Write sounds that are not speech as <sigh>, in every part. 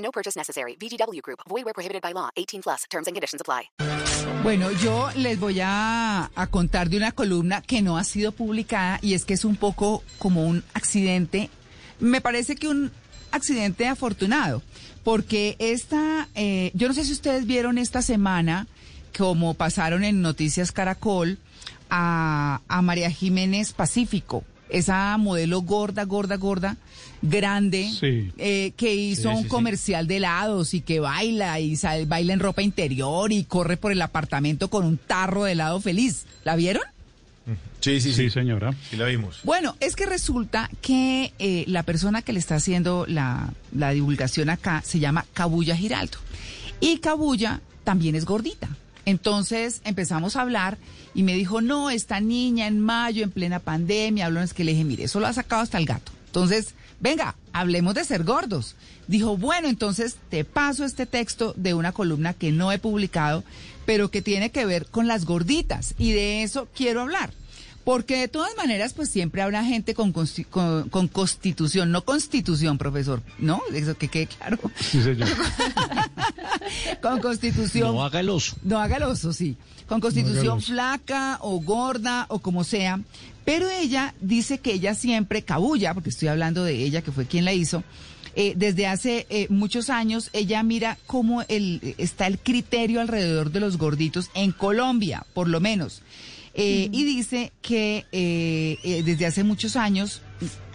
No purchase necessary. VGW Group. Void where prohibited by law. 18 plus. Terms and conditions apply. Bueno, yo les voy a, a contar de una columna que no ha sido publicada y es que es un poco como un accidente. Me parece que un accidente afortunado, porque esta, eh, yo no sé si ustedes vieron esta semana, como pasaron en Noticias Caracol, a, a María Jiménez Pacífico, esa modelo gorda, gorda, gorda, grande, Sí. eh, que hizo Sí, un sí, sí. comercial de helados y que baila y sal- baila en ropa interior y corre por el apartamento con un tarro de helado feliz. ¿La vieron? Sí, sí, Sí, sí. señora. Sí la vimos. Bueno, es que resulta que eh, la persona que le está haciendo la, la divulgación acá se llama Cabulla Giraldo. Y Cabulla también es gordita. Entonces empezamos a hablar y me dijo, no, esta niña en mayo, en plena pandemia, habló, es que le dije, mire, eso lo ha sacado hasta el gato. Entonces, venga, hablemos de ser gordos. Dijo, bueno, entonces te paso este texto de una columna que no he publicado, pero que tiene que ver con las gorditas. Y de eso quiero hablar. Porque de todas maneras, pues siempre habrá gente con, con, con constitución, no constitución, profesor, ¿no? Eso que quede claro. Sí, señor. <laughs> Con constitución. No haga el oso. No haga el oso, sí. Con constitución No flaca o gorda o como sea. Pero ella dice que ella siempre cabulla, porque estoy hablando de ella, que fue quien la hizo. eh, desde hace eh, muchos años, ella mira cómo el, está el criterio alrededor de los gorditos en Colombia, por lo menos. Eh, Y dice que eh, eh, desde hace muchos años,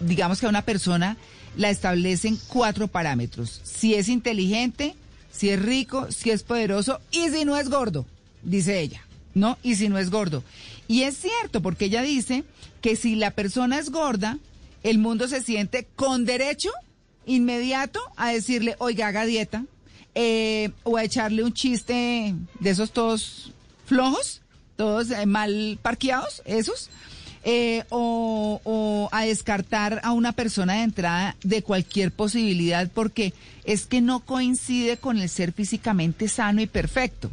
digamos que a una persona la establecen cuatro parámetros. Si es inteligente, si es rico, si es poderoso y si no es gordo, dice ella, ¿no? Y si no es gordo. Y es cierto, porque ella dice que si la persona es gorda, el mundo se siente con derecho inmediato a decirle, oiga, haga dieta, eh, o a echarle un chiste de esos todos flojos, todos eh, mal parqueados, esos, eh, o, o a descartar a una persona de entrada de cualquier posibilidad porque es que no coincide con el ser físicamente sano y perfecto.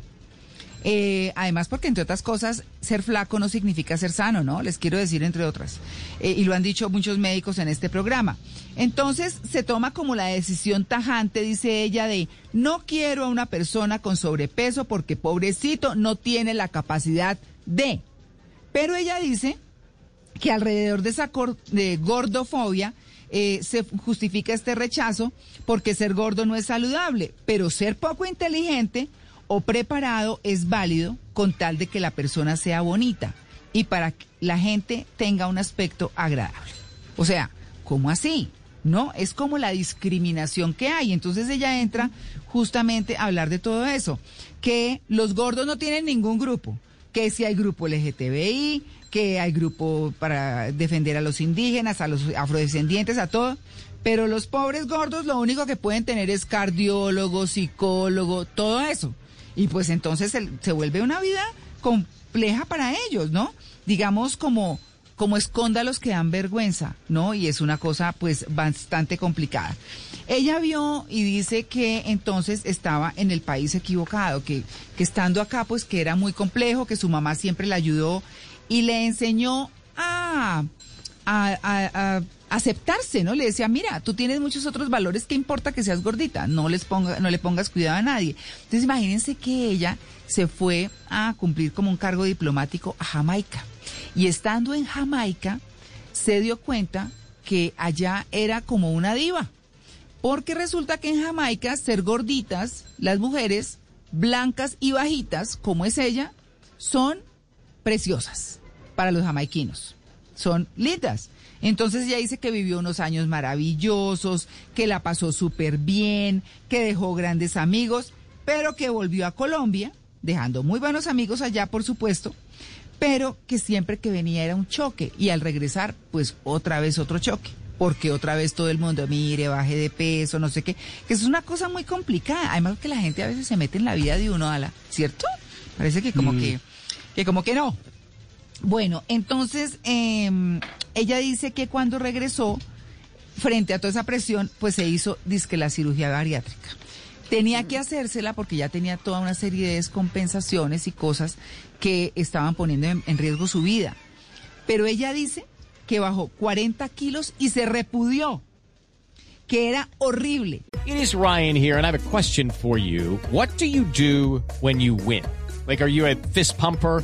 Eh, además, porque entre otras cosas, ser flaco no significa ser sano, ¿no? Les quiero decir entre otras. Eh, y lo han dicho muchos médicos en este programa. Entonces, se toma como la decisión tajante, dice ella, de no quiero a una persona con sobrepeso porque pobrecito no tiene la capacidad de. Pero ella dice que alrededor de esa de gordofobia eh, se justifica este rechazo porque ser gordo no es saludable, pero ser poco inteligente o preparado es válido con tal de que la persona sea bonita y para que la gente tenga un aspecto agradable. O sea, ¿cómo así? No, es como la discriminación que hay. Entonces ella entra justamente a hablar de todo eso, que los gordos no tienen ningún grupo, que si hay grupo LGTBI, que hay grupo para defender a los indígenas, a los afrodescendientes, a todo. Pero los pobres gordos lo único que pueden tener es cardiólogo, psicólogo, todo eso. Y pues entonces se, se vuelve una vida compleja para ellos, ¿no? Digamos como, como escóndalos que dan vergüenza, ¿no? Y es una cosa pues bastante complicada. Ella vio y dice que entonces estaba en el país equivocado, que, que estando acá pues que era muy complejo, que su mamá siempre la ayudó y le enseñó a, a, a- a aceptarse, ¿no? Le decía, mira, tú tienes muchos otros valores, ¿qué importa que seas gordita? No les ponga, no le pongas cuidado a nadie. Entonces imagínense que ella se fue a cumplir como un cargo diplomático a Jamaica. Y estando en Jamaica, se dio cuenta que allá era como una diva. Porque resulta que en Jamaica ser gorditas, las mujeres blancas y bajitas, como es ella, son preciosas para los jamaiquinos. Son lindas. Entonces ella dice que vivió unos años maravillosos, que la pasó súper bien, que dejó grandes amigos, pero que volvió a Colombia, dejando muy buenos amigos allá, por supuesto, pero que siempre que venía era un choque y al regresar, pues otra vez otro choque. porque otra vez todo el mundo mire, baje de peso, no sé qué, que es una cosa muy complicada. Además que la gente a veces se mete en la vida de uno, a la, ¿cierto? Parece que como que, que como que no. Bueno, entonces em, ella dice que cuando regresó, frente a toda esa presión, pues se hizo, disque la cirugía bariátrica. Tenía que hacérsela porque ya tenía toda una serie de descompensaciones y cosas que estaban poniendo en, en riesgo su vida. Pero ella dice que bajó 40 kilos y se repudió, que era horrible. It is Ryan here, and I have a question for you. What do you do when you win? Like, are you a fist pumper?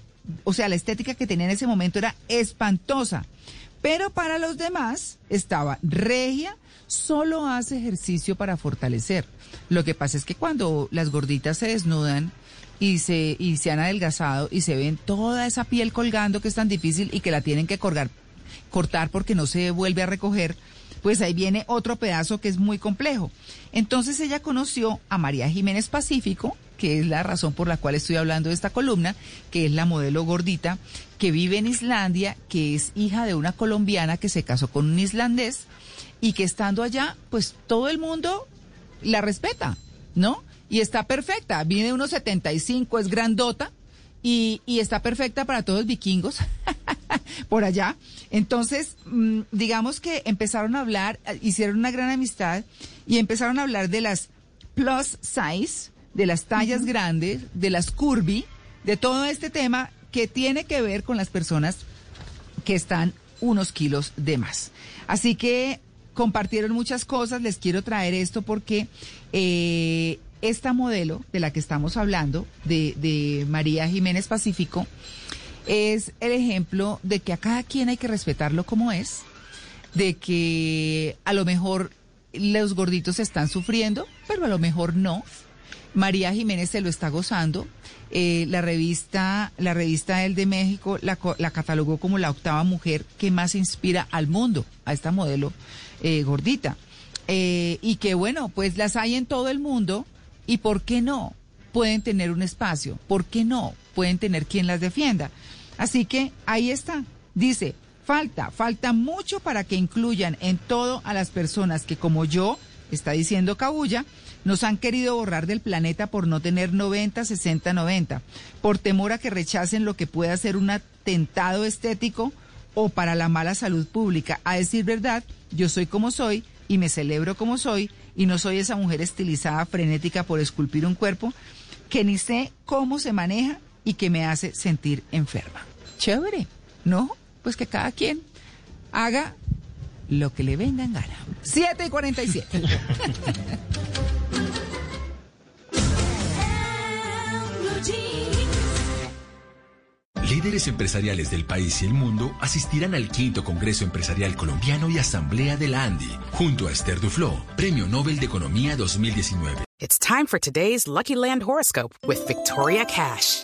o sea, la estética que tenía en ese momento era espantosa. Pero para los demás estaba regia, solo hace ejercicio para fortalecer. Lo que pasa es que cuando las gorditas se desnudan y se, y se han adelgazado y se ven toda esa piel colgando que es tan difícil y que la tienen que cortar porque no se vuelve a recoger, pues ahí viene otro pedazo que es muy complejo. Entonces ella conoció a María Jiménez Pacífico, que es la razón por la cual estoy hablando de esta columna, que es la modelo gordita, que vive en Islandia, que es hija de una colombiana que se casó con un islandés y que estando allá, pues todo el mundo la respeta, ¿no? Y está perfecta, viene unos 75, es grandota y, y está perfecta para todos los vikingos <laughs> por allá. Entonces, mm, digamos que empezaron a hablar, eh, hicieron una gran amistad y empezaron a hablar de las plus size, de las tallas grandes, de las curvy, de todo este tema que tiene que ver con las personas que están unos kilos de más. Así que compartieron muchas cosas, les quiero traer esto porque eh, esta modelo de la que estamos hablando, de, de María Jiménez Pacífico, es el ejemplo de que a cada quien hay que respetarlo como es, de que a lo mejor los gorditos están sufriendo, pero a lo mejor no. María Jiménez se lo está gozando. Eh, la revista, la revista El de México la, la catalogó como la octava mujer que más inspira al mundo, a esta modelo eh, gordita. Eh, y que bueno, pues las hay en todo el mundo y ¿por qué no? Pueden tener un espacio, ¿por qué no? Pueden tener quien las defienda. Así que ahí está. Dice, falta, falta mucho para que incluyan en todo a las personas que como yo, está diciendo Cabulla, nos han querido borrar del planeta por no tener 90, 60, 90, por temor a que rechacen lo que pueda ser un atentado estético o para la mala salud pública. A decir verdad, yo soy como soy y me celebro como soy y no soy esa mujer estilizada frenética por esculpir un cuerpo que ni sé cómo se maneja y que me hace sentir enferma. Chévere, ¿no? Pues que cada quien haga lo que le venga en gana. 7 y 47. Líderes empresariales del país y el mundo asistirán al quinto Congreso Empresarial Colombiano y Asamblea de la ANDI, junto a Esther Duflo, Premio Nobel de Economía 2019. It's time for today's Lucky Land horoscope with Victoria Cash.